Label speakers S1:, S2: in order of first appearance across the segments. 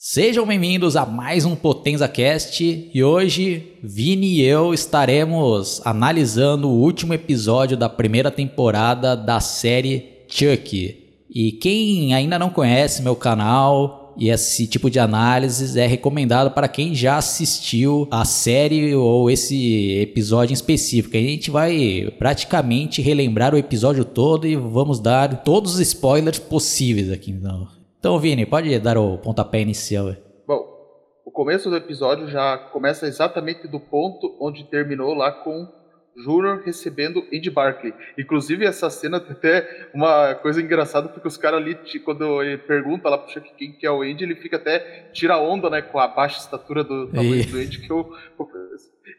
S1: Sejam bem-vindos a mais um Potenza Cast e hoje Vini e eu estaremos analisando o último episódio da primeira temporada da série Chuck. E quem ainda não conhece meu canal e esse tipo de análises é recomendado para quem já assistiu a série ou esse episódio em específico. A gente vai praticamente relembrar o episódio todo e vamos dar todos os spoilers possíveis aqui. Então, então, Vini, pode dar o pontapé inicial.
S2: Bom, o começo do episódio já começa exatamente do ponto onde terminou lá com Júnior recebendo Andy Barkley. Inclusive, essa cena tem até uma coisa engraçada, porque os caras ali, quando ele pergunta lá pro Chuck quem que é o Andy, ele fica até, tira onda, né, com a baixa estatura do tamanho do Andy, que eu,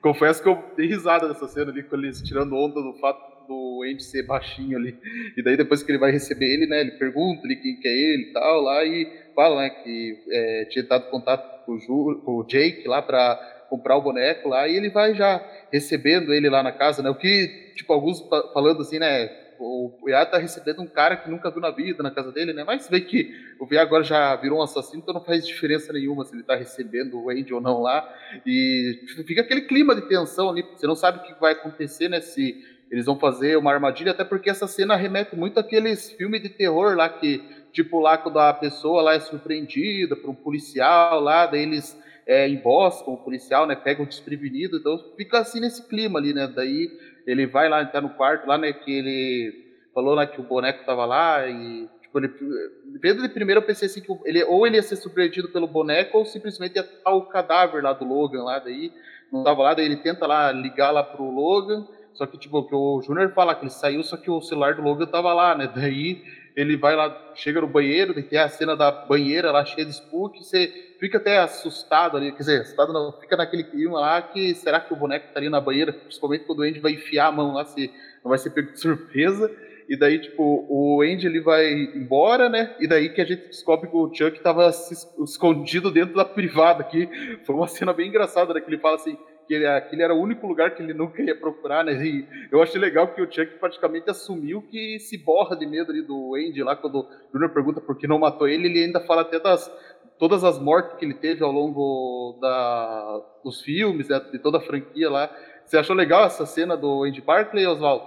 S2: confesso que eu dei risada nessa cena ali, com eles tirando onda do fato do Andy ser baixinho ali. E daí depois que ele vai receber ele, né, ele pergunta ali quem que é ele e tal, lá, e fala, né, que é, tinha dado contato com o, Ju, com o Jake lá para comprar o boneco lá, e ele vai já recebendo ele lá na casa, né, o que, tipo, alguns falando assim, né, o Iá tá recebendo um cara que nunca viu na vida na casa dele, né? Mas vê que o Iá agora já virou um assassino, então não faz diferença nenhuma se ele tá recebendo o Andy ou não lá. E fica aquele clima de tensão ali, você não sabe o que vai acontecer, né? Se eles vão fazer uma armadilha, até porque essa cena remete muito àqueles filmes de terror lá que, tipo, lá quando a pessoa lá é surpreendida por um policial lá, daí eles é, emboscam o policial, né, pegam desprevenido, então fica assim nesse clima ali, né, daí ele vai lá, tá no quarto lá, né, que ele falou lá que o boneco tava lá e, tipo, de primeiro eu pensei assim, que ele, ou ele ia ser surpreendido pelo boneco ou simplesmente ia estar o cadáver lá do Logan lá, daí não tava lá, daí ele tenta lá ligar lá pro Logan, só que, tipo, que o Júnior fala que ele saiu, só que o celular do Logan tava lá, né? Daí ele vai lá, chega no banheiro, tem a cena da banheira lá cheia de spook, você fica até assustado ali, quer dizer, assustado não, fica naquele clima lá que será que o boneco estaria tá na banheira, principalmente quando o Andy vai enfiar a mão lá, se não vai ser pego de surpresa. E daí, tipo, o Andy ele vai embora, né? E daí que a gente descobre que o Chuck estava escondido dentro da privada aqui. Foi uma cena bem engraçada, né? Que ele fala assim: que ele, aquele era o único lugar que ele nunca ia procurar, né? E eu achei legal que o Chuck praticamente assumiu que se borra de medo ali do Andy lá, quando o Junior pergunta por que não matou ele, ele ainda fala até das todas as mortes que ele teve ao longo da, dos filmes, né, de toda a franquia lá. Você achou legal essa cena do Andy Barclay, Oswaldo?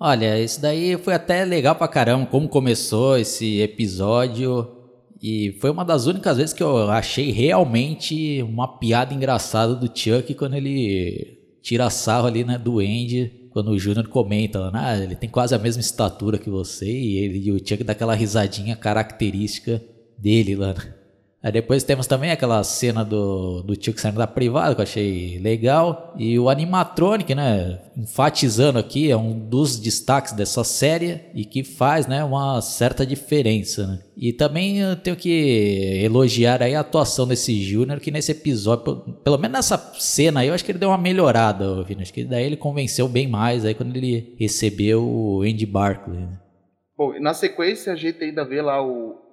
S1: Olha, isso daí foi até legal pra caramba, como começou esse episódio. E foi uma das únicas vezes que eu achei realmente uma piada engraçada do Chuck quando ele tira sarro ali, né, do Andy, quando o Júnior comenta, né, ah, ele tem quase a mesma estatura que você, e, ele, e o Chuck dá aquela risadinha característica dele lá, né? Aí depois temos também aquela cena do, do tio que saindo da privada, que eu achei legal. E o animatronic, né? Enfatizando aqui, é um dos destaques dessa série e que faz, né, uma certa diferença, né? E também eu tenho que elogiar aí a atuação desse Júnior, que nesse episódio, pelo menos nessa cena aí, eu acho que ele deu uma melhorada, Vini. Acho que daí ele convenceu bem mais aí quando ele recebeu o Andy Barkley. Né?
S2: Bom, na sequência a gente ainda vê lá o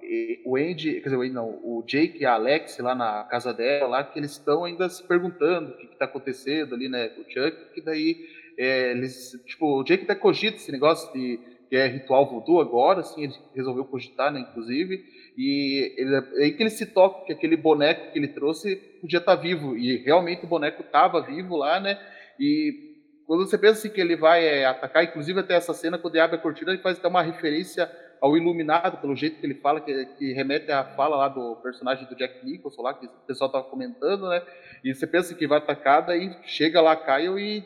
S2: o Andy, quer dizer, o Andy não, o Jake e a Alex lá na casa dela, lá que eles estão ainda se perguntando o que está acontecendo ali, né, com o Chuck, que daí é, eles, tipo, o Jake até cogita esse negócio de que é ritual voodoo agora, assim, ele resolveu cogitar, né, inclusive, e ele, é aí que ele se toca que aquele boneco que ele trouxe podia estar tá vivo, e realmente o boneco estava vivo lá, né, e quando você pensa assim, que ele vai é, atacar, inclusive até essa cena, quando ele abre a cortina, ele faz até uma referência ao Iluminado, pelo jeito que ele fala, que, que, remete à fala lá do personagem do Jack Nicholson lá, que o pessoal estava comentando, né? E você pensa que vai atacar, daí chega lá Kyle e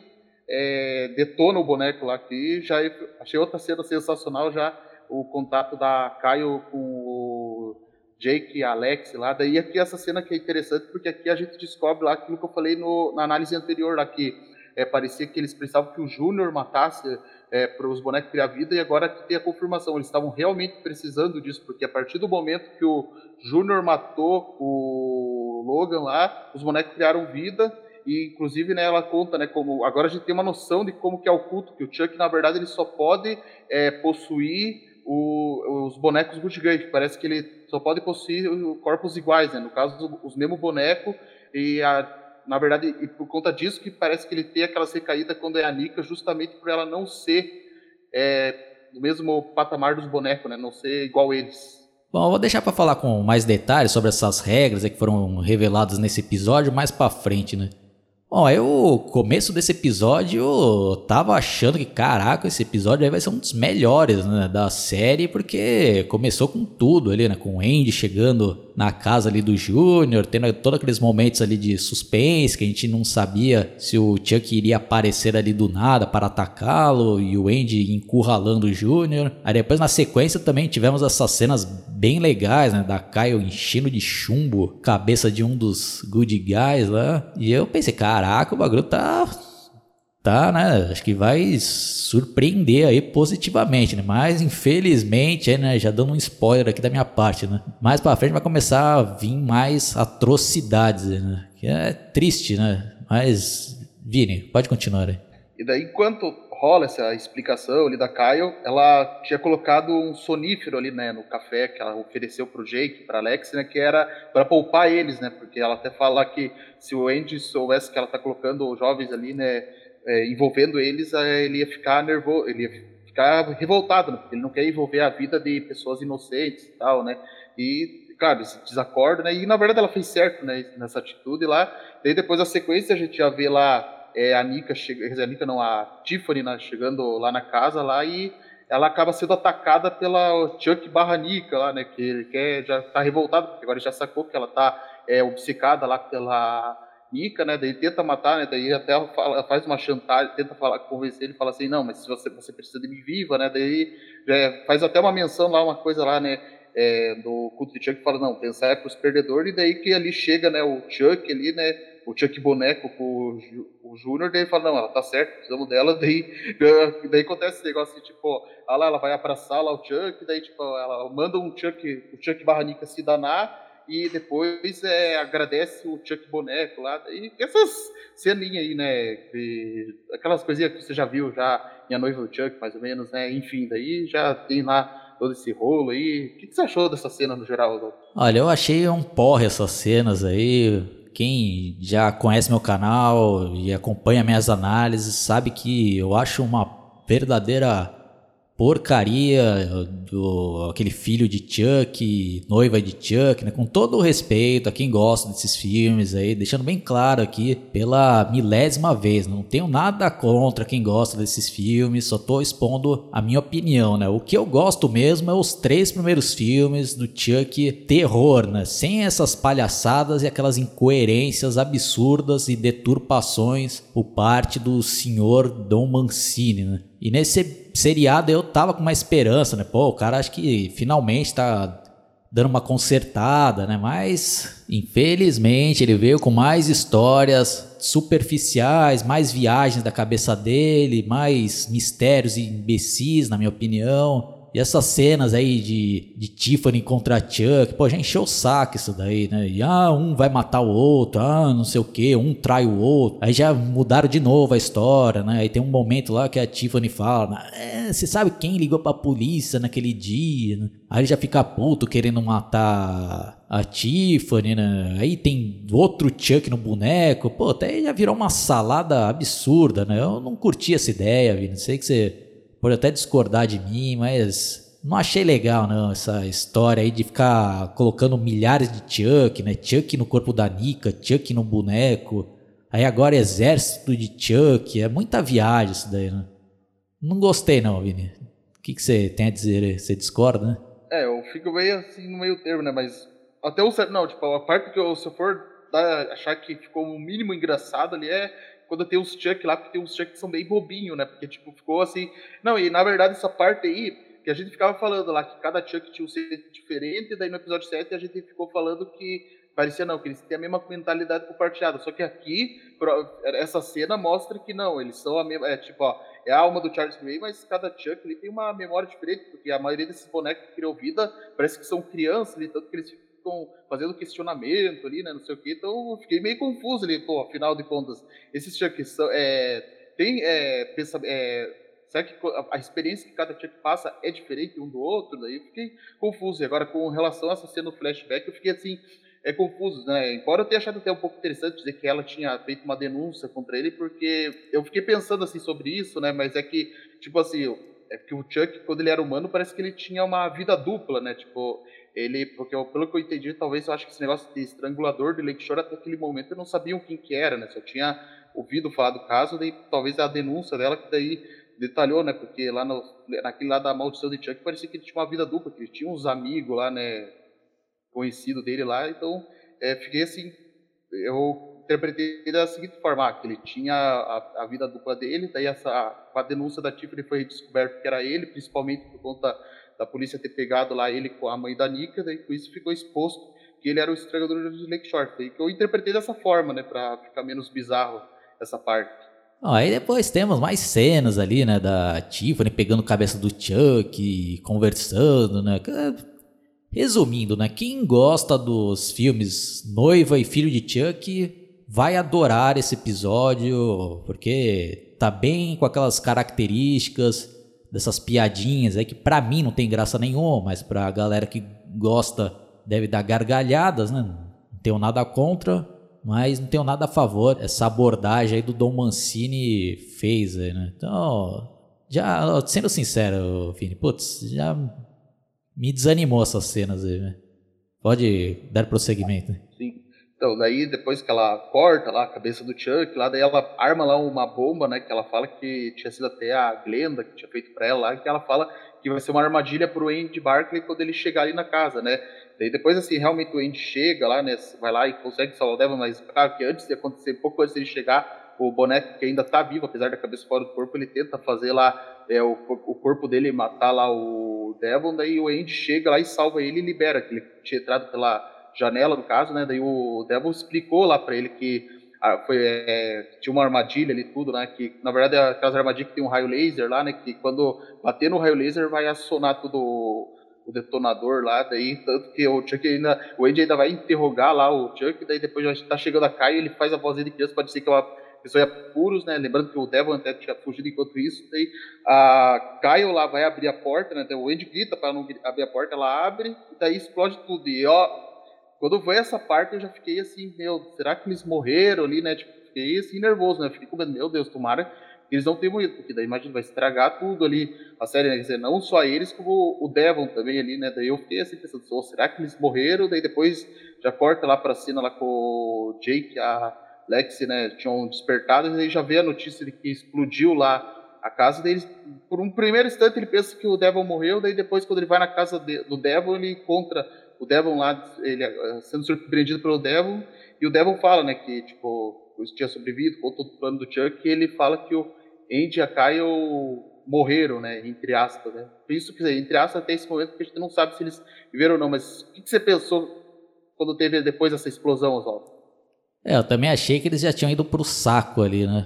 S2: é, detona o boneco lá, que já é, achei outra cena sensacional já, o contato da Kyle com o Jake e Alex lá. Daí aqui essa cena que é interessante, porque aqui a gente descobre lá aquilo que eu falei no, na análise anterior que é, parecia que eles precisavam que o Júnior matasse é, para os bonecos criar vida e agora tem a confirmação. Eles estavam realmente precisando disso, porque a partir do momento que o Júnior matou o Logan lá, os bonecos criaram vida e inclusive né, ela conta né, como agora a gente tem uma noção de como que é o culto, que o Chuck na verdade ele só pode é, possuir o, os bonecos Good parece que ele só pode possuir corpos iguais, né? no caso os mesmos bonecos e a na verdade, e por conta disso que parece que ele tem aquela recaídas quando é a Nika, justamente por ela não ser é, do mesmo patamar dos bonecos, né? Não ser igual eles.
S1: Bom, eu vou deixar para falar com mais detalhes sobre essas regras que foram reveladas nesse episódio mais para frente, né? Bom, eu, começo desse episódio, eu tava achando que, caraca, esse episódio aí vai ser um dos melhores né, da série, porque começou com tudo ali, né? Com o Andy chegando na casa ali do Júnior, tendo todos aqueles momentos ali de suspense, que a gente não sabia se o Chuck iria aparecer ali do nada para atacá-lo, e o Andy encurralando o Júnior. Aí depois na sequência também tivemos essas cenas bem legais, né, da Kyle enchendo de chumbo cabeça de um dos good guys lá. E eu pensei, caraca, o bagulho tá tá, né? Acho que vai surpreender aí positivamente, né? Mas infelizmente, né, já dando um spoiler aqui da minha parte, né? Mais para frente vai começar a vir mais atrocidades, né? Que é triste, né? Mas Vini, pode continuar aí.
S2: E daí enquanto rola essa explicação ali da Kyle, ela tinha colocado um sonífero ali, né, no café que ela ofereceu pro Jake, para Alex, né, que era para poupar eles, né? Porque ela até fala que se o Andy soubesse que ela tá colocando os jovens ali, né, é, envolvendo eles, é, ele ia ficar nervoso, ele ia ficar revoltado, né? porque ele não quer envolver a vida de pessoas inocentes e tal, né? E, claro, esse desacordo, né? E na verdade ela fez certo, né? Nessa atitude lá. Daí depois a sequência a gente já vê lá é, a Nika, a Nika não, a Tiffany né, chegando lá na casa lá e ela acaba sendo atacada pela Chuck barra Nika lá, né? Que ele quer, já tá revoltado, porque agora já sacou que ela tá é, obcecada lá pela Nika, né? Daí tenta matar, né? Daí até fala, faz uma chantagem, tenta falar, convencer ele, fala assim, não, mas se você, você precisa de mim viva, né? Daí é, faz até uma menção lá, uma coisa lá, né? É, do culto de Chuck fala, não, pensar é para os perdedores, e daí que ali chega, né? O Chuck ali, né? O Chuck boneco com o, Júnior, daí fala, não, ela tá certo, precisamos dela, daí, daí acontece esse negócio assim, tipo, ela, ela vai abraçar lá o Chuck, daí tipo, ela manda um Chuck, o Chuck Barranica se danar, e depois é, agradece o Chuck Boneco lá. E essas ceninhas aí, né? De, aquelas coisinhas que você já viu já em A Noiva do Chuck, mais ou menos, né? Enfim, daí já tem lá todo esse rolo aí. O que, você achou dessa cena no geral,
S1: Olha, eu achei um porre essas cenas aí. Quem já conhece meu canal e acompanha minhas análises sabe que eu acho uma verdadeira porcaria do aquele filho de Chuck, noiva de Chuck, né? Com todo o respeito a quem gosta desses filmes aí, deixando bem claro aqui pela milésima vez, não tenho nada contra quem gosta desses filmes, só tô expondo a minha opinião, né? O que eu gosto mesmo é os três primeiros filmes do Chuck terror, né? Sem essas palhaçadas e aquelas incoerências absurdas e deturpações por parte do senhor Dom Mancini, né? E nesse seriado eu tava com uma esperança, né? Pô, o cara acho que finalmente tá dando uma consertada, né? Mas infelizmente ele veio com mais histórias superficiais, mais viagens da cabeça dele, mais mistérios e imbecis, na minha opinião. E essas cenas aí de, de Tiffany contra Chuck, pô, já encheu o saco isso daí, né? E ah, um vai matar o outro, ah, não sei o que, um trai o outro. Aí já mudaram de novo a história, né? Aí tem um momento lá que a Tiffany fala, é, você sabe quem ligou pra polícia naquele dia? Né? Aí já fica puto querendo matar a Tiffany, né? Aí tem outro Chuck no boneco. Pô, até já virou uma salada absurda, né? Eu não curti essa ideia, Vini. Sei que você pode até discordar de mim, mas não achei legal não essa história aí de ficar colocando milhares de Chuck, né? Chuck no corpo da Nika, Chuck no boneco. Aí agora exército de Chuck, é muita viagem isso daí, né? Não gostei não, Vini. O que, que você tem a dizer? Você discorda, né?
S2: É, eu fico meio assim no meio termo, né? Mas até o certo, não, tipo, a parte que eu, se eu for achar que ficou o um mínimo engraçado ali é quando tem os Chuck lá, porque tem uns Chuck que são bem bobinho, né? Porque, tipo, ficou assim. Não, e na verdade, essa parte aí, que a gente ficava falando lá, que cada Chuck tinha um ser diferente, daí no episódio 7 a gente ficou falando que parecia não, que eles têm a mesma mentalidade compartilhada. Só que aqui, essa cena mostra que não, eles são a mesma. É tipo, ó, é a alma do Charles Gray, mas cada Chuck ele tem uma memória diferente, porque a maioria desses bonecos que criou vida parece que são crianças, tanto que eles ficam fazendo questionamento ali, né, não sei o que, então eu fiquei meio confuso ali, pô, afinal de contas, esses Chucks são, é, tem, é, pensa, é, será que a, experiência que cada Chuck passa é diferente um do outro? Daí eu fiquei confuso, e agora com relação a essa cena do flashback, eu fiquei assim, é confuso, né? Embora eu tenha achado até um pouco interessante dizer que ela tinha feito uma denúncia contra ele, porque eu fiquei pensando assim sobre isso, né? Mas é que, tipo assim, é que o Chuck, quando ele era humano, parece que ele tinha uma vida dupla, né? Tipo, ele, porque eu, pelo que eu entendi, talvez eu acho que esse negócio de estrangulador de Lakeshore até aquele momento eu não sabiam quem que era, né? Só tinha ouvido falar do caso, daí talvez a denúncia dela que daí detalhou, né? Porque lá no, naquele lá da maldição de Chuck parecia que ele tinha uma vida dupla, que ele tinha uns amigos lá, né? Conhecido dele lá, então é, fiquei assim, eu interpretei da seguinte forma, ah, que ele tinha a, a, vida dupla dele, daí essa, com a denúncia da Tiffany foi descoberto que era ele, principalmente por conta da polícia ter pegado lá ele com a mãe da Nika, daí com isso ficou exposto que ele era o estragador de Lakeshore. Daí que eu interpretei dessa forma, né, para ficar menos bizarro essa parte.
S1: Aí depois temos mais cenas ali, né, da Tiffany pegando a cabeça do Chuck, conversando, né. Resumindo, né, quem gosta dos filmes Noiva e Filho de Chuck vai adorar esse episódio, porque tá bem com aquelas características dessas piadinhas aí que para mim não tem graça nenhuma, mas pra galera que gosta deve dar gargalhadas, né? Não tenho nada contra, mas não tenho nada a favor. Essa abordagem aí do Dom Mancini fez né? Então, já sendo sincero, Vini, putz, já me desanimou essas cenas aí, né? Pode dar prosseguimento, né?
S2: Então, daí depois que ela corta lá a cabeça do Chuck, lá daí ela arma lá uma bomba, né, que ela fala que tinha sido até a Glenda que tinha feito para ela lá, que ela fala que vai ser uma armadilha pro Andy Barkley quando ele chegar ali na casa, né? Daí depois assim, realmente o Andy chega lá, né, vai lá e consegue salvar o Devon, mas claro que antes de acontecer, pouco antes de ele chegar, o boneco que ainda tá vivo, apesar da cabeça fora do corpo, ele tenta fazer lá é, o, o corpo dele matar lá o Devon, daí o Andy chega lá e salva ele e libera, que ele tinha entrado pela janela, no caso, né? Daí o Devil explicou lá para ele que ah, foi, é, tinha uma armadilha ali, tudo, né? Que na verdade é aquelas armadilhas que tem um raio laser lá, né? Que quando bater no raio laser vai acionar tudo o detonador lá, daí tanto que o Chuck ainda, o Andy ainda vai interrogar lá o Chuck, daí depois já está chegando a Caio, ele faz a vozinha de criança, pode ser que é uma pessoa ia puros, né? Lembrando que o Devon até tinha fugido enquanto isso, daí a Caio lá vai abrir a porta, né? o Andy grita para não abrir a porta, ela abre, e daí explode tudo. E ó, quando foi essa parte, eu já fiquei assim, meu, será que eles morreram ali, né? Tipo, fiquei assim nervoso, né? Fiquei com medo, meu Deus, tomara eles não tenham morrido, porque daí imagina, vai estragar tudo ali, a série, né? Quer dizer, não só eles, como o Devon também ali, né? Daí eu fiquei assim pensando, oh, será que eles morreram? Daí depois já corta lá pra cena lá com o Jake, a Lexi, né? Tinham despertado, e daí já vê a notícia de que explodiu lá a casa deles. Por um primeiro instante ele pensa que o Devon morreu, daí depois quando ele vai na casa de, do Devon, ele encontra o Devon lá, ele eh, sendo surpreendido pelo Devon, e o Devon fala, né, que, tipo, tinha sobrevivido, com todo o plano do Chuck, e ele fala que o Andy e a Kyle morreram, né, entre aspas, né. Isso, dizer, entre aspas, até esse momento, porque a gente não sabe se eles viveram ou não, mas o que, que você pensou quando teve depois essa explosão, Oswaldo?
S1: É, eu também achei que eles já tinham ido pro saco ali, né.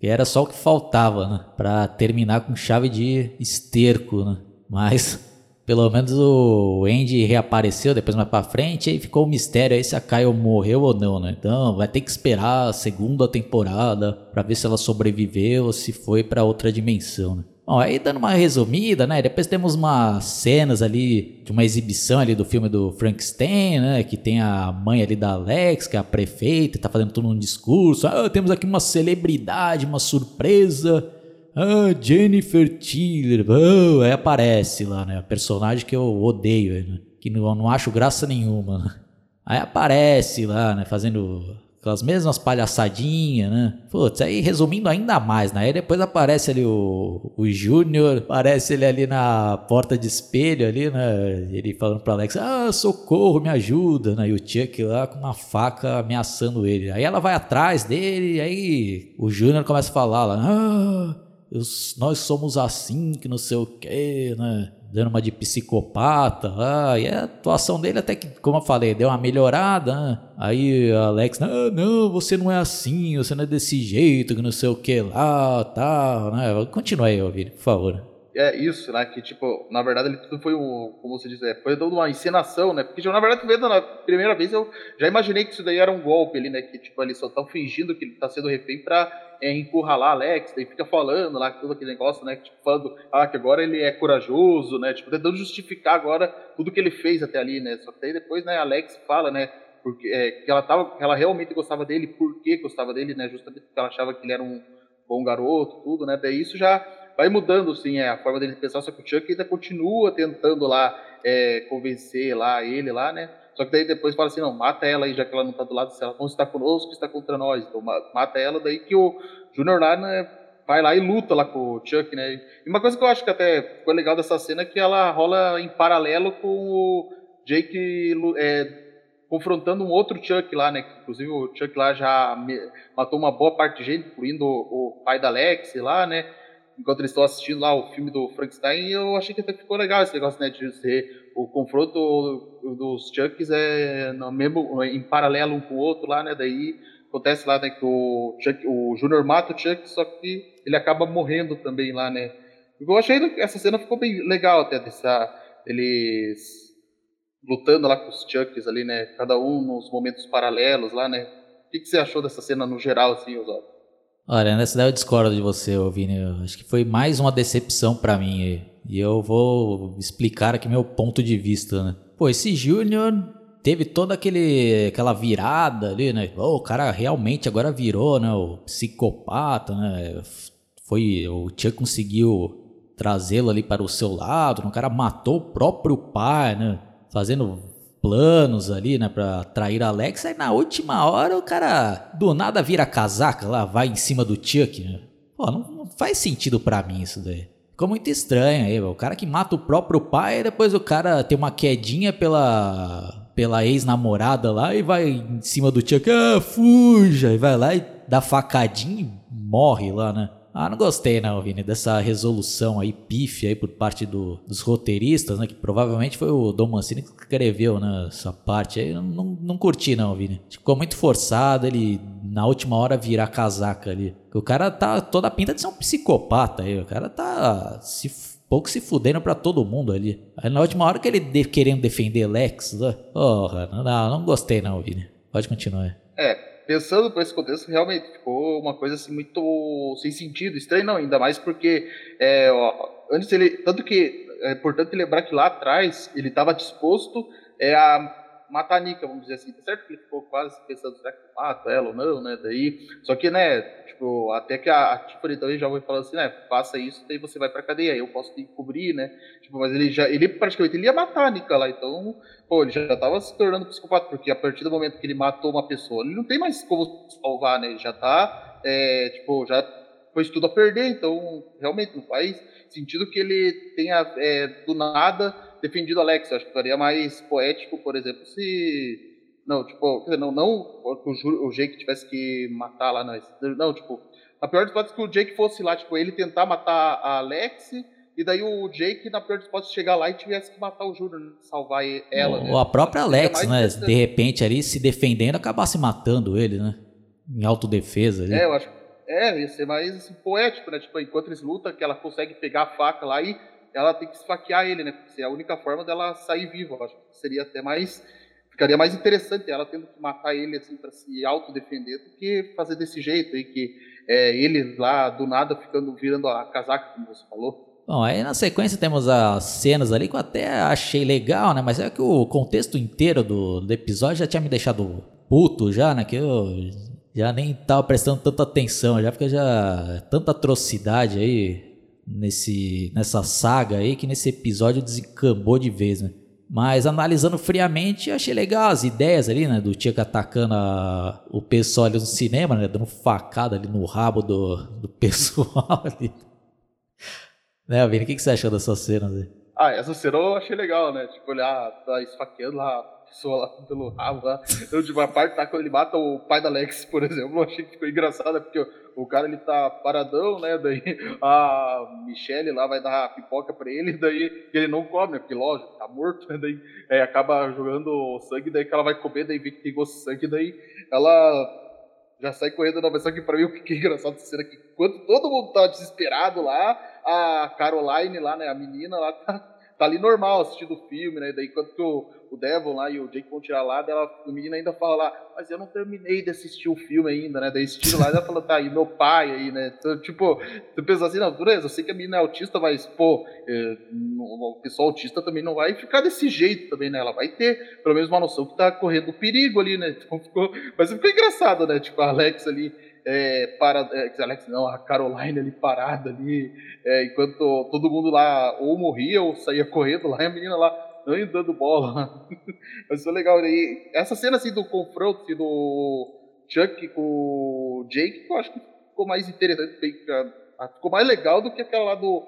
S1: Que era só o que faltava, né, pra terminar com chave de esterco, né. Mas pelo menos o Andy reapareceu depois mais pra frente e ficou o um mistério aí se a Kyle morreu ou não, né? Então vai ter que esperar a segunda temporada para ver se ela sobreviveu ou se foi para outra dimensão, né? Bom, aí dando uma resumida, né? Depois temos umas cenas ali de uma exibição ali do filme do Frankenstein, né? Que tem a mãe ali da Alex, que é a prefeita, tá fazendo todo um discurso. Ah, temos aqui uma celebridade, uma surpresa ah, Jennifer Tiller. Oh, aí aparece lá, né? A personagem que eu odeio, né? Que não, não acho graça nenhuma. Né? Aí aparece lá, né? Fazendo aquelas mesmas palhaçadinhas, né? Putz, aí resumindo ainda mais, né? Aí depois aparece ali o, o Júnior, aparece ele ali na porta de espelho ali, né? Ele falando pra Alex, ah, socorro, me ajuda, né? E o Chuck lá com uma faca ameaçando ele. Aí ela vai atrás dele, aí o Júnior começa a falar lá, ah nós somos assim, que não sei o que, né? Dando uma de psicopata lá. E a atuação dele até que, como eu falei, deu uma melhorada. Né? Aí Alex, não, não, você não é assim, você não é desse jeito, que não sei o que lá, tal, né? Continua aí, ouvir, por favor
S2: é isso, né? Que, tipo, na verdade, ele tudo foi um, como você diz, é, foi uma encenação, né? Porque, na verdade, vendo na primeira vez, eu já imaginei que isso daí era um golpe ali, né? Que, tipo, eles só estão fingindo que ele tá sendo refém pra é, encurralar Alex, daí fica falando lá, todo aquele negócio, né? Tipo, falando, ah, que agora ele é corajoso, né? Tipo, tentando justificar agora tudo que ele fez até ali, né? Só que daí depois, né, Alex fala, né? Porque, é, que ela tava, que ela realmente gostava dele, por que gostava dele, né? Justamente porque ela achava que ele era um bom garoto, tudo, né? Daí isso já vai mudando, sim, é, a forma dele pensar, só que o Chuck ainda continua tentando lá é, convencer lá ele lá, né? Só que daí depois fala assim, não, mata ela aí, já que ela não tá do lado, se ela não está conosco, está contra nós. Então mata ela, daí que o Junior lá, né, vai lá e luta lá com o Chuck, né? E uma coisa que eu acho que até ficou legal dessa cena é que ela rola em paralelo com o Jake é, confrontando um outro Chuck lá, né? Inclusive o Chuck lá já matou uma boa parte de gente, incluindo o, o pai da Alex lá, né? Enquanto eles estão assistindo lá o filme do Frankenstein, eu achei que até ficou legal esse negócio, né, de ser o confronto dos Chucks é no mesmo, em paralelo um com o outro lá, né, daí acontece lá, né, que o, Chuck, o Junior mata o Chuck, só que ele acaba morrendo também lá, né. Eu achei essa cena ficou bem legal até, dessa, eles lutando lá com os Chucks ali, né, cada um nos momentos paralelos lá, né. O que, que você achou dessa cena no geral, assim, Oswaldo?
S1: Olha, nessa daí eu discordo de você, Vini. Eu acho que foi mais uma decepção para mim. E eu vou explicar aqui meu ponto de vista, né? Pô, esse Júnior teve toda aquele, aquela virada ali, né? Oh, o cara realmente agora virou, né? O psicopata, né? Foi, o Tia conseguiu trazê-lo ali para o seu lado, né? o cara matou o próprio pai, né? Fazendo planos ali, né, pra trair a Alex. Aí na última hora o cara do nada vira casaca lá, vai em cima do Chuck. Né? Pô, não, não, faz sentido pra mim isso daí. Ficou muito estranho aí, o cara que mata o próprio pai, e depois o cara tem uma quedinha pela pela ex-namorada lá e vai em cima do Chuck, ah, fuja, e vai lá e dá facadinha e morre lá, né? Ah, não gostei não, Vini, dessa resolução aí, pife aí por parte do, dos roteiristas, né? Que provavelmente foi o Dom Mancini que escreveu, né? Essa parte aí, não, não, não curti não, Vini. Ficou muito forçado, ele na última hora virar casaca ali. O cara tá toda a pinta de ser um psicopata aí, o cara tá se pouco se fudendo pra todo mundo ali. Aí na última hora que ele de, querendo defender Lex, né? porra, não, não gostei não, Vini. Pode continuar.
S2: É, pensando por esse contexto, realmente ficou uma coisa assim muito sem sentido, estranho não, ainda mais porque é, ó, antes ele, tanto que é importante lembrar que lá atrás ele estava disposto é, a matar a Nika, vamos dizer assim, tá certo? Que ele ficou quase pensando, será que eu mato ela ou não, né, daí, só que, né, tipo, até que a, a Tiffany também já foi falando assim, né, faça isso, daí você vai pra cadeia, eu posso te cobrir, né, tipo, mas ele já, ele praticamente, ele ia matar a Nika lá, então, pô, ele já tava se tornando psicopata, porque a partir do momento que ele matou uma pessoa, ele não tem mais como salvar, né, ele já tá, é, tipo, já pôs tudo a perder, então, realmente, não faz sentido que ele tenha, é, do nada, defendido Alex. Eu acho que faria mais poético, por exemplo, se. Não, tipo, quer dizer, não, não o, o Jake tivesse que matar lá, não. Não, tipo, a pior das hipóteses é que o Jake fosse lá, tipo, ele tentar matar a Alex, e daí o Jake, na pior das hipóteses, chegar lá e tivesse que matar o Júnior, né? salvar ela.
S1: Ou né? a própria Alex, né? De repente ali se defendendo, acabasse matando ele, né? Em autodefesa. Ali.
S2: É, eu acho. É, ia ser mais assim, poético, né? Tipo, enquanto eles lutam, que ela consegue pegar a faca lá e ela tem que esfaquear ele, né? Porque é a única forma dela sair viva. acho que seria até mais. Ficaria mais interessante ela tendo que matar ele assim para se autodefender do que fazer desse jeito aí, que é, ele lá do nada ficando virando a casaca, como você falou.
S1: Bom, aí na sequência temos as cenas ali que eu até achei legal, né? Mas é que o contexto inteiro do, do episódio já tinha me deixado puto já, né? Que eu já nem tava prestando tanta atenção, já porque já tanta atrocidade aí nesse, nessa saga aí que nesse episódio desencambou de vez, né? Mas analisando friamente, achei legal as ideias ali, né? Do Tika atacando a, o pessoal ali no cinema, né? Dando facada ali no rabo do, do pessoal ali. Né, Vini? O que, que você achou dessas cenas aí?
S2: Ah, essa cena eu achei legal, né? Tipo, olhar, tá esfaqueando lá pessoa lá pelo rabo lá. Eu, tipo, a parte tá ele mata o pai da Alex, por exemplo, eu achei que ficou engraçado, porque o, cara ele tá paradão, né? Daí a Michelle lá vai dar pipoca pra ele, daí ele não come, né? Porque lógico, tá morto, né? Daí é, acaba jogando sangue, daí que ela vai comer, daí vê que tem gosto de sangue, daí ela já sai correndo mas só que pra mim o que é engraçado dessa cena aqui, quando todo mundo tá desesperado lá, a Caroline lá, né, a menina lá tá tá ali normal assistindo o filme, né? Daí quando o, o Devon lá e o Jake vão tirar lá, dela, o menino ainda fala lá, mas eu não terminei de assistir o filme ainda, né? Daí assistindo lá, ela fala, tá, e meu pai aí, né? Então, tipo, tu pensa assim, não, beleza, eu sei que a menina é autista, mas, pô, é, o pessoal autista também não vai ficar desse jeito também, né? Ela vai ter, pelo menos, uma noção que tá correndo perigo ali, né? Então ficou, mas ficou engraçado, né? Tipo, a Alex ali é, para, é, Alex não, a Caroline ali parada ali, é, enquanto todo mundo lá ou morria ou saía correndo lá, e a menina lá, nem dando bola. Mas foi legal. E essa cena assim do confronto assim, do Chuck com o Jake, eu acho que ficou mais interessante, ficou mais legal do que aquela lá do,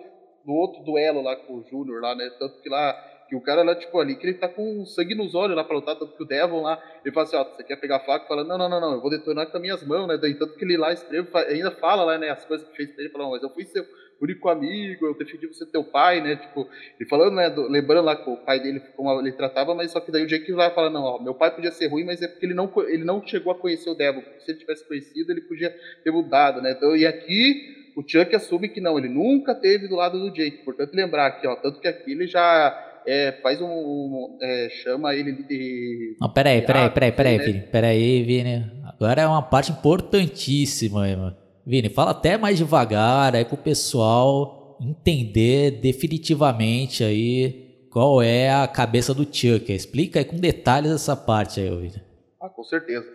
S2: do outro duelo lá com o Júnior lá, né? Tanto que lá que o cara lá, tipo, ali, que ele tá com sangue nos olhos lá pra lutar, tanto que o Devon lá, ele fala assim, ó, você quer pegar a faca? Fala, não, não, não, não, eu vou detonar com as minhas mãos, né? Daí tanto que ele lá escreve, ainda fala lá, né, as coisas que fez pra ele, fala, mas eu fui seu único amigo, eu defendi você teu pai, né? Tipo, ele falando, né, do, lembrando lá que o pai dele, como ele tratava, mas só que daí o Jake vai falar, não, ó, meu pai podia ser ruim, mas é porque ele não, ele não chegou a conhecer o Devon, se ele tivesse conhecido, ele podia ter mudado, né? Então, e aqui o Chuck assume que não, ele nunca teve do lado do Jake, portanto lembrar aqui, ó, tanto que aqui ele já é, faz um. É, chama ele de.
S1: Não, peraí, peraí, peraí, peraí, né? Vini. Peraí, Vini. Agora é uma parte importantíssima, mano. Vini, fala até mais devagar aí pro pessoal entender definitivamente aí qual é a cabeça do Chuck. Explica aí com detalhes essa parte aí, Vini.
S2: Ah, com certeza.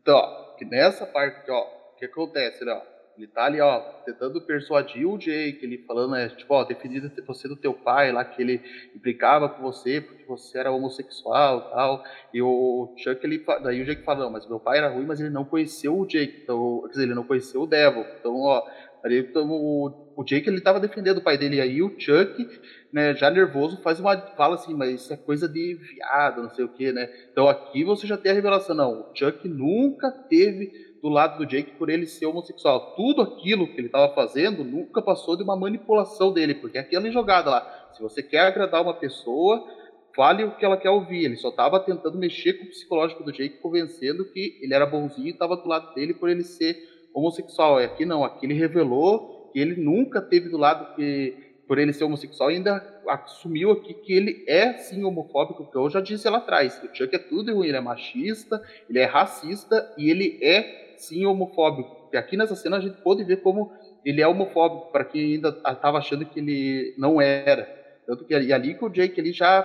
S2: Então, ó, que nessa parte aqui, ó, o que acontece, né? Ele tá ali, ó, tentando persuadir o Jake, ele falando, é, tipo, ó, defendendo você do teu pai lá, que ele implicava com você porque você era homossexual e tal. E o Chuck, ele, daí o Jake fala, não, mas meu pai era ruim, mas ele não conheceu o Jake, então, quer dizer, ele não conheceu o Devil. Então, ó, ali, então, o, o Jake, ele tava defendendo o pai dele, e aí o Chuck, né, já nervoso, faz uma, fala assim, mas isso é coisa de viado, não sei o que, né. Então aqui você já tem a revelação, não, o Chuck nunca teve do lado do Jake por ele ser homossexual. Tudo aquilo que ele estava fazendo nunca passou de uma manipulação dele, porque é aquela jogada lá. Se você quer agradar uma pessoa, fale o que ela quer ouvir. Ele só estava tentando mexer com o psicológico do Jake, convencendo que ele era bonzinho e estava do lado dele por ele ser homossexual. E aqui não, aqui ele revelou que ele nunca teve do lado que por ele ser homossexual, ainda assumiu aqui que ele é sim homofóbico, que eu já disse lá atrás. O Chuck é tudo ruim, ele é machista, ele é racista e ele é sim homofóbico. E aqui nessa cena a gente pode ver como ele é homofóbico, para quem ainda estava achando que ele não era. Tanto que e ali que o Jake ele já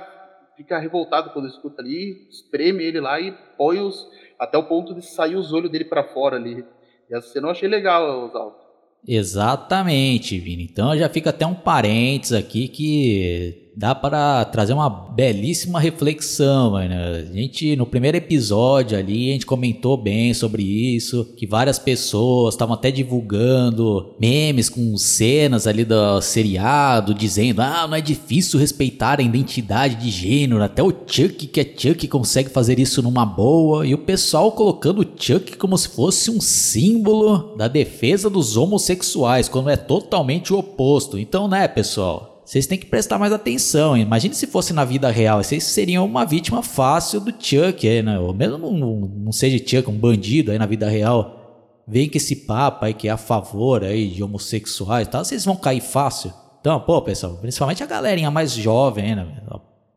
S2: fica revoltado quando escuta ali, espreme ele lá e põe os até o ponto de sair os olhos dele para fora ali. E essa cena eu achei legal, Oswaldo.
S1: Exatamente, Vini. Então já fica até um parênteses aqui que dá para trazer uma belíssima reflexão, mano. A gente, no primeiro episódio ali, a gente comentou bem sobre isso, que várias pessoas estavam até divulgando memes com cenas ali do seriado, dizendo, ah, não é difícil respeitar a identidade de gênero, até o Chuck, que é Chuck, consegue fazer isso numa boa, e o pessoal colocando o Chuck como se fosse um símbolo da defesa dos homossexuais, quando é totalmente o oposto. Então, né, pessoal? Vocês têm que prestar mais atenção. Imagine se fosse na vida real, vocês seriam uma vítima fácil do Chuck, aí, né? Ou mesmo não, não seja Chuck, um bandido aí na vida real. Vem com esse papo aí que é a favor aí de homossexuais e tal, vocês vão cair fácil. Então, pô, pessoal, principalmente a galerinha mais jovem, né?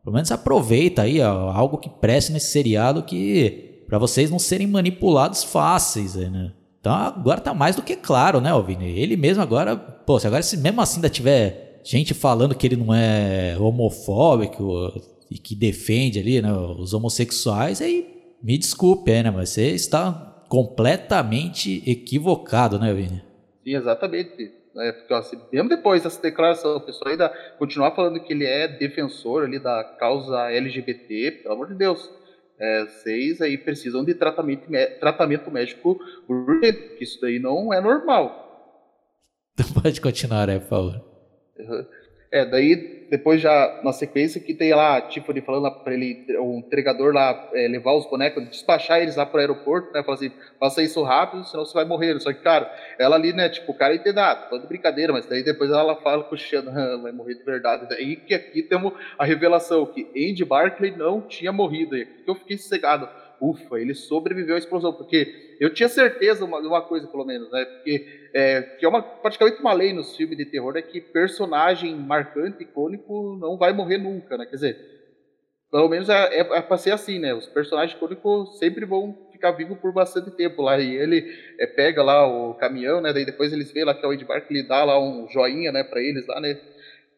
S1: Pelo menos aproveita aí ó, algo que preste nesse seriado que para vocês não serem manipulados fáceis, né? Então agora tá mais do que claro, né, Vini? Ele mesmo agora, pô, se agora se mesmo assim ainda tiver gente falando que ele não é homofóbico e que defende ali né, os homossexuais, aí me desculpe, né, mas você está completamente equivocado, né, Vini?
S2: Sim, exatamente. É, porque, assim, mesmo depois dessa declaração, o pessoal ainda continuar falando que ele é defensor ali da causa LGBT, pelo amor de Deus. É, vocês aí precisam de tratamento, tratamento médico urgente, porque isso daí não é normal.
S1: Pode continuar aí, por favor.
S2: É, daí depois já na sequência que tem lá, tipo, ele falando para ele, o entregador lá é, levar os bonecos, despachar eles lá pro aeroporto, né? Falar assim, faça isso rápido, senão você vai morrer. Só que, cara, ela ali, né, tipo, o cara entende, ah, de brincadeira, mas daí depois ela fala com o Xana, vai morrer de verdade. Daí que aqui temos a revelação que Andy Barclay não tinha morrido. E aqui que eu fiquei cegado ufa, ele sobreviveu à explosão, porque eu tinha certeza de uma, uma, coisa, pelo menos, né? Porque é, que é uma, praticamente uma lei nos filmes de terror é que personagem marcante, icônico, não vai morrer nunca, né? Quer dizer, pelo menos é, é, é ser assim, né? Os personagens icônicos sempre vão ficar vivos por bastante tempo lá. E ele é, pega lá o caminhão, né? Daí depois eles veem lá que é o Ed Bark, ele dá lá um joinha, né, para eles lá, né?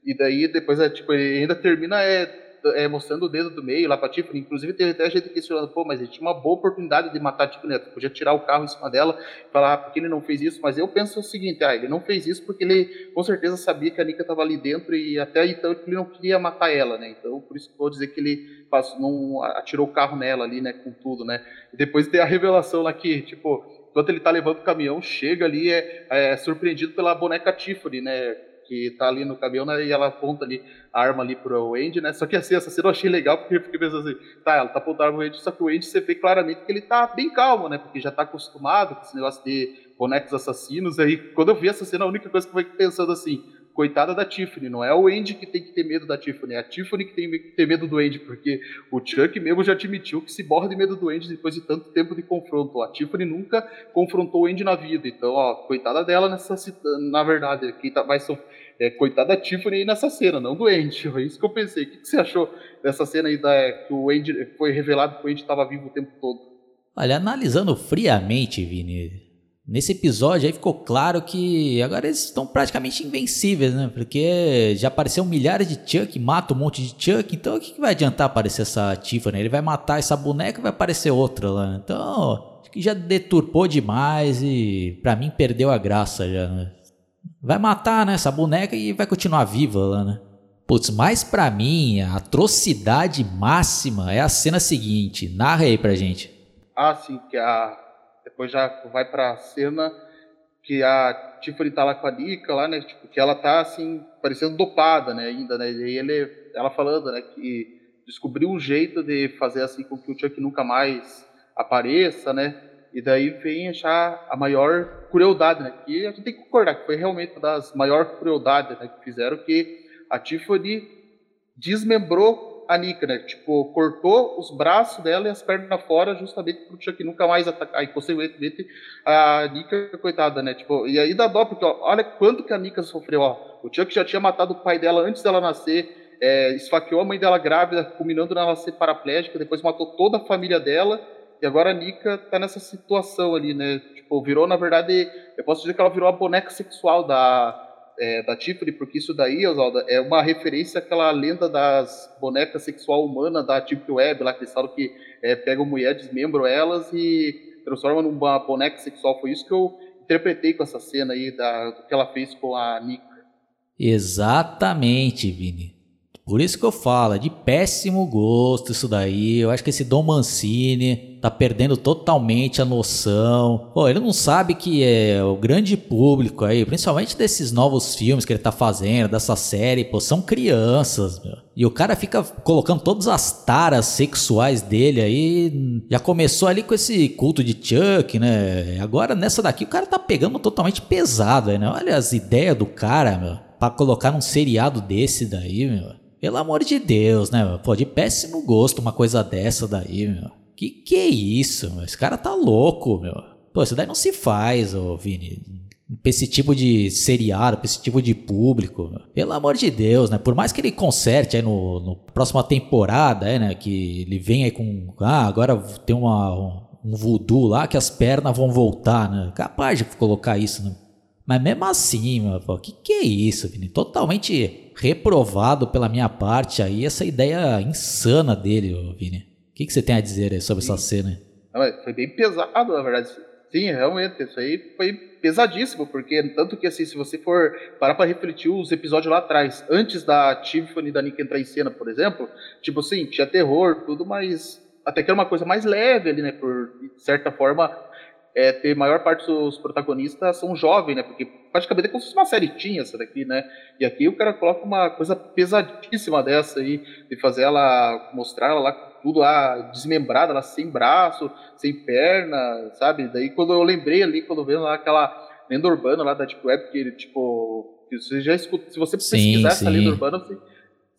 S2: E daí depois é tipo, ainda termina é é, mostrando o dedo do meio lá pra Tiffany. Inclusive, teve até gente questionando, pô, mas ele tinha uma boa oportunidade de matar a Tiffany, né? podia tirar o carro em cima dela e falar ah, por que ele não fez isso. Mas eu penso o seguinte, ah, ele não fez isso porque ele com certeza sabia que a Nika estava ali dentro e até então ele não queria matar ela, né? Então, por isso que vou dizer que ele passou, não atirou o carro nela ali, né, com tudo, né? E depois tem a revelação lá que, tipo, enquanto ele tá levando o caminhão, chega ali, é, é surpreendido pela boneca Tiffany, né? Que tá ali no caminhão, né? E ela aponta ali a arma ali pro Andy, né? Só que assim, essa cena eu achei legal, porque eu fiquei pensando assim, tá, ela tá apontando a arma pro Andy, só que o Andy você vê claramente que ele tá bem calmo, né? Porque já tá acostumado com esse negócio de bonecos assassinos. Aí, quando eu vi essa cena, a única coisa que eu fiquei pensando assim, coitada da Tiffany, não é o Andy que tem que ter medo da Tiffany, é a Tiffany que tem que ter medo do Andy, porque o Chuck mesmo já admitiu que se borra de medo do Andy depois de tanto tempo de confronto. A Tiffany nunca confrontou o Andy na vida, então, ó, coitada dela nessa na verdade, quem tá, vai sofrer, é, coitada da Tiffany aí nessa cena, não do Andy, é isso que eu pensei. O que, que você achou dessa cena aí da, que o Andy foi revelado que o Andy estava vivo o tempo todo?
S1: Olha, analisando friamente, Vini, Nesse episódio aí ficou claro que agora eles estão praticamente invencíveis, né? Porque já apareceu milhares de Chuck, mata um monte de Chuck, então o que, vai adiantar aparecer essa Tiffany? Ele vai matar essa boneca e vai aparecer outra lá. Então, acho que já deturpou demais e para mim perdeu a graça já, né? Vai matar, né, essa boneca e vai continuar viva lá, né? Putz, mas pra mim, a atrocidade máxima é a cena seguinte. Narra aí pra gente.
S2: Ah, sim, que a depois já vai para a cena que a Tiffany tá lá com a Nika lá, né? Tipo, que ela tá assim, parecendo dopada, né, ainda, né? E ele, ela falando, né, que descobriu um jeito de fazer assim com que o Chuck nunca mais apareça, né? E daí vem já a maior crueldade, né? Que a gente tem que concordar que foi realmente uma das maiores crueldades né, que fizeram, que a Tiffany desmembrou a Nika, né? Tipo, cortou os braços dela e as pernas fora justamente pro Chuck nunca mais atacar. E, consequentemente, a Nika, coitada, né? Tipo, e aí dá dó, porque ó, olha quanto que a Nika sofreu, ó. O Chuck já tinha matado o pai dela antes dela nascer, é, esfaqueou a mãe dela grávida, culminando nela ser paraplégica, depois matou toda a família dela. E agora a Nika tá nessa situação ali, né? Tipo, virou, na verdade, eu posso dizer que ela virou a boneca sexual da, é, da Tiffany, porque isso daí, Oswaldo, é uma referência àquela lenda das bonecas sexual humana da Deep Web, lá que eles falam que é, pegam mulher, desmembram elas e transformam numa boneca sexual. Foi isso que eu interpretei com essa cena aí da, do que ela fez com a Nika.
S1: Exatamente, Vini. Por isso que eu falo, é de péssimo gosto isso daí. Eu acho que esse Dom Mancini tá perdendo totalmente a noção. Pô, ele não sabe que é o grande público aí, principalmente desses novos filmes que ele tá fazendo, dessa série, pô, são crianças, meu. E o cara fica colocando todas as taras sexuais dele aí. Já começou ali com esse culto de Chuck, né? Agora nessa daqui o cara tá pegando totalmente pesado né? Olha as ideias do cara, meu. Pra colocar num seriado desse daí, meu. Pelo amor de Deus, né? Pô, de péssimo gosto uma coisa dessa daí, meu. Que que é isso, meu? Esse cara tá louco, meu. Pô, isso daí não se faz, ô Vini. Pra esse tipo de seriado, pra esse tipo de público. Meu. Pelo amor de Deus, né? Por mais que ele conserte aí no, no próxima temporada, é, né? Que ele vem aí com. Ah, agora tem uma, um, um voodoo lá que as pernas vão voltar, né? Capaz de colocar isso, né? Mas mesmo assim, meu, pô, que que é isso, Vini? Totalmente reprovado pela minha parte aí essa ideia insana dele, Vini. O que, que você tem a dizer sobre Sim. essa cena?
S2: Foi bem pesado, na verdade. Sim, realmente, isso aí foi pesadíssimo, porque tanto que assim, se você for parar para refletir os episódios lá atrás, antes da Tiffany e da Nick entrar em cena, por exemplo, tipo assim, tinha terror, tudo, mas até que era uma coisa mais leve ali, né, por certa forma, é, ter maior parte dos protagonistas são jovens, né? Porque praticamente é como se fosse uma série tinha essa daqui, né? E aqui o cara coloca uma coisa pesadíssima dessa aí, de fazer ela, mostrar ela lá tudo lá desmembrada, lá sem braço, sem perna, sabe? Daí quando eu lembrei ali, quando vendo lá aquela lenda urbana lá da Deep Web, que tipo, que você já escuta, se você pesquisar sim, essa lenda urbana, você,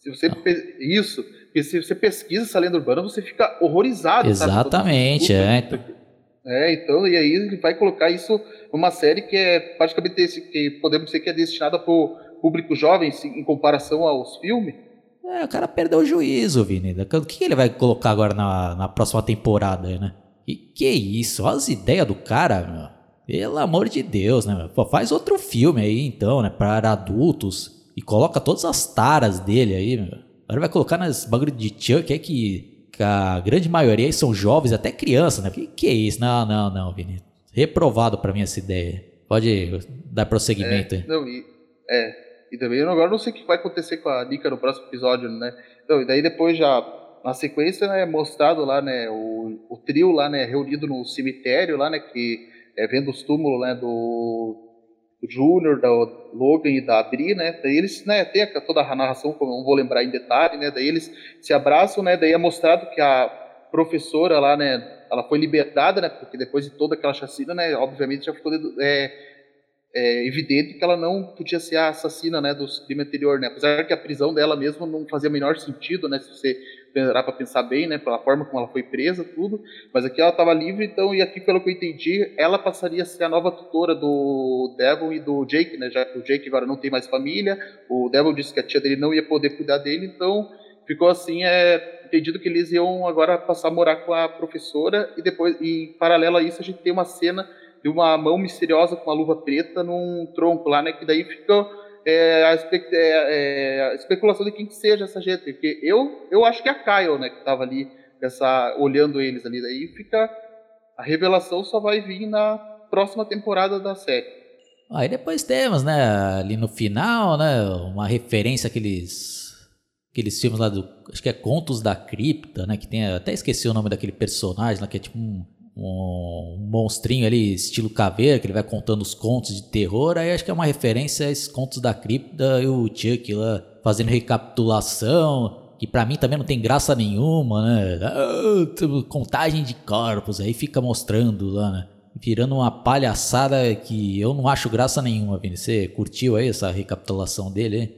S2: se você, isso, se você pesquisa essa lenda urbana, você fica horrorizado,
S1: Exatamente, é. Então,
S2: é, então, e aí ele vai colocar isso numa série que é praticamente que podemos dizer que é destinada para o público jovem em comparação aos filmes.
S1: É, o cara perdeu o juízo, Vini. O que ele vai colocar agora na, na próxima temporada, né? E que isso? Olha as ideias do cara, meu. Pelo amor de Deus, né? Pô, faz outro filme aí, então, né? Para adultos. E coloca todas as taras dele aí, meu. Agora vai colocar nas bagulho de Chuck, é que, que a grande maioria são jovens, até crianças, né? Que, que é isso? Não, não, não, Vini. Reprovado pra mim essa ideia. Pode dar prosseguimento
S2: é. Não, e, é, e também eu agora não sei o que vai acontecer com a Nika no próximo episódio, né? Então, e daí depois já, na sequência, né, é mostrado lá, né, o, o trio lá, né, reunido no cemitério lá, né, que é vendo os túmulos, né, do Júnior, da Logan e da Bri, né? Daí eles, né, tem toda a narração, como eu não vou lembrar em detalhe, né? Daí eles se abraçam, né? Daí é mostrado que a professora lá, né, ela foi libertada, né? Porque depois de toda aquela chacina, né, obviamente já ficou é, é, evidente que ela não podia ser a assassina, né, do crime anterior, né? Apesar que a prisão dela mesmo não fazia menor sentido, né? Se você parar para pensar bem, né, pela forma como ela foi presa, tudo. Mas aqui ela estava livre, então, e aqui, pelo que eu entendi, ela passaria a ser a nova tutora do Devil e do Jake, né, já que o Jake agora não tem mais família, o Devil disse que a tia dele não ia poder cuidar dele, então ficou assim, é entendido que eles iam agora passar a morar com a professora e depois, e em paralelo a isso, a gente tem uma cena de uma mão misteriosa com uma luva preta num tronco lá, né, que daí fica é, a, espe é, é, a, especulação de quem que seja essa gente, porque eu, eu acho que é a Kyle, né, que estava ali essa, olhando eles ali, daí fica a revelação só vai vir na próxima temporada da série.
S1: Aí depois temos, né, ali no final, né, uma referência àqueles aqueles filmes lá do, acho que é Contos da Cripta, né, que tem, até esqueci o nome daquele personagem lá que é tipo um um monstrinho ali, estilo caveira, que ele vai contando os contos de terror. Aí acho que é uma referência a esses contos da cripta e o Chuck lá fazendo recapitulação, que para mim também não tem graça nenhuma, né? Ah, contagem de corpos, aí fica mostrando lá, né? Virando uma palhaçada que eu não acho graça nenhuma, Vini. Você curtiu aí essa recapitulação dele? Hein?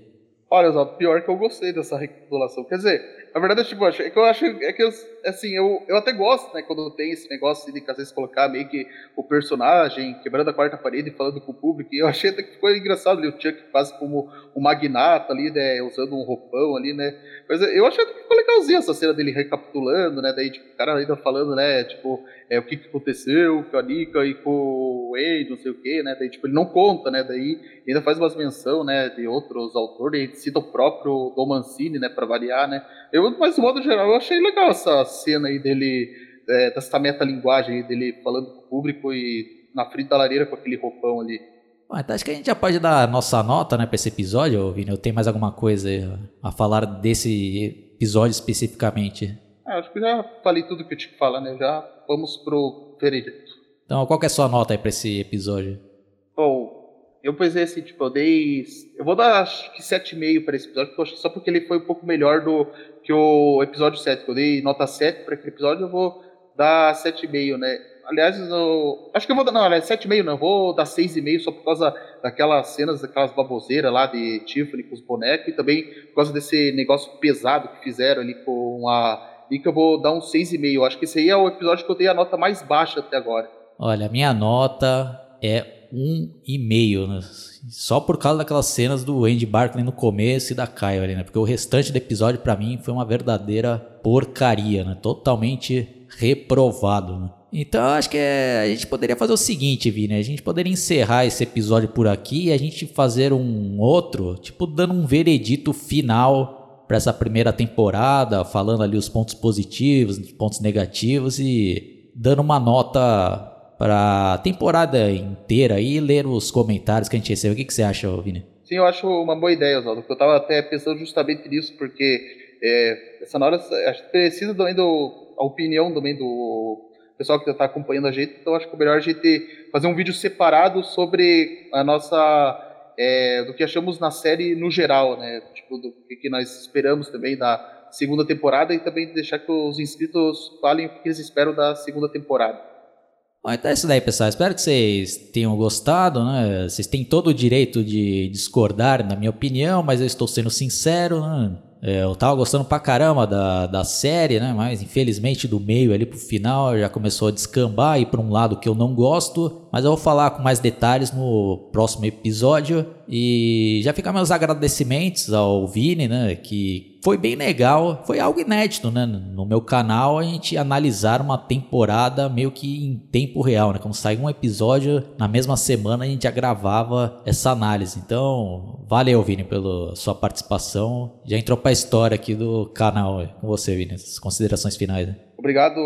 S2: Olha, só, pior que eu gostei dessa recapitulação. Quer dizer, na verdade, tipo, é que eu acho é que eu, assim, eu, eu até gosto, né, quando tem esse negócio de às vezes colocar meio que o personagem quebrando a quarta parede e falando com o público. E eu achei até que ficou engraçado ali o Chuck quase como um magnata ali, né, usando um roupão ali, né. Mas eu achei que ficou legalzinho essa cena dele recapitulando, né, daí tipo, o cara ainda falando, né, tipo, é, o que, que aconteceu com a Nika e com Wade, não sei o que, né, daí tipo, ele não conta, né, daí ainda faz umas menção, né, de outros autores, cita o próprio Dom Mancini, né, para variar, né. Eu, mas de modo geral, eu achei legal essa cena aí dele, é, dessa metalinguagem dele falando com o público e na frente da lareira com aquele roupão ali.
S1: Bom, então acho que a gente já pode dar a nossa nota, né, para esse episódio, Vini. Eu tenho mais alguma coisa a falar desse episódio especificamente?
S2: Ah, acho que já falei tudo que eu tinha que falar, né? Já vamos pro veredito.
S1: Então, qual que é a sua nota aí pra esse episódio?
S2: Bom, eu pensei assim, tipo, eu dei. Eu vou dar acho que 7,5 para esse episódio, porque que só porque ele foi um pouco melhor do que o episódio 7. Eu dei nota 7 para aquele episódio, eu vou dar 7,5, né? Aliás, eu, acho que eu vou dar. Não, aliás, 7,5 não, eu vou dar 6,5 só por causa daquelas cenas, daquelas baboseiras lá de Tiffany com os bonecos e também por causa desse negócio pesado que fizeram ali com a e que eu vou dar um 6,5. Acho que esse aí é o episódio que eu dei a nota mais baixa até agora.
S1: Olha, a minha nota é um e meio, né? só por causa daquelas cenas do Andy Barkley no começo e da Kyle ali, né? Porque o restante do episódio para mim foi uma verdadeira porcaria, né? Totalmente reprovado, né? Então acho que é, a gente poderia fazer o seguinte, Vini, a gente poderia encerrar esse episódio por aqui e a gente fazer um outro, tipo dando um veredito final para essa primeira temporada, falando ali os pontos positivos, os pontos negativos e dando uma nota para a temporada inteira e ler os comentários que a gente recebeu. O que, que você acha, Vini?
S2: Sim, eu acho uma boa ideia, Oswaldo. Eu estava até pensando justamente nisso, porque é, essa hora precisa também do a opinião também do pessoal que está acompanhando a gente. Então acho que é melhor a gente fazer um vídeo separado sobre a nossa é, do que achamos na série no geral, né? Tipo, do que nós esperamos também da segunda temporada e também deixar que os inscritos falem o que eles esperam da segunda temporada.
S1: Bom, então é isso daí, pessoal. Espero que vocês tenham gostado, né? Vocês têm todo o direito de discordar, na minha opinião, mas eu estou sendo sincero, né? É, eu tava gostando pra caramba da, da série, né? Mas infelizmente do meio ali pro final já começou a descambar e para um lado que eu não gosto. mas eu vou falar com mais detalhes no próximo episódio. E já fica meus agradecimentos ao Vini, né? Que foi bem legal, foi algo inédito, né? No meu canal a gente analisar uma temporada meio que em tempo real, né? Quando saiu um episódio, na mesma semana a gente já gravava essa análise. Então, valeu, Vini, pela sua participação. Já entrou pra história aqui do canal com você, Vini. As considerações finais. Né?
S2: Obrigado,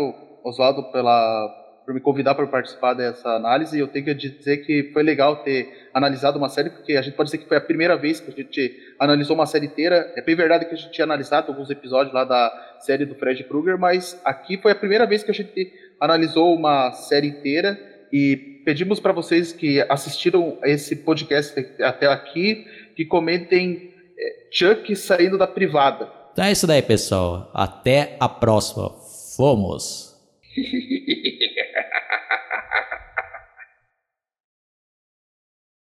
S2: Oswaldo, pela por me convidar para participar dessa análise. Eu tenho que dizer que foi legal ter analisado uma série, porque a gente pode dizer que foi a primeira vez que a gente analisou uma série inteira. É bem verdade que a gente tinha analisado alguns episódios lá da série do Fred Krueger, mas aqui foi a primeira vez que a gente analisou uma série inteira e pedimos para vocês que assistiram esse podcast até aqui que comentem é, Chuck saindo da privada.
S1: Então é isso daí, pessoal. Até a próxima. Fomos!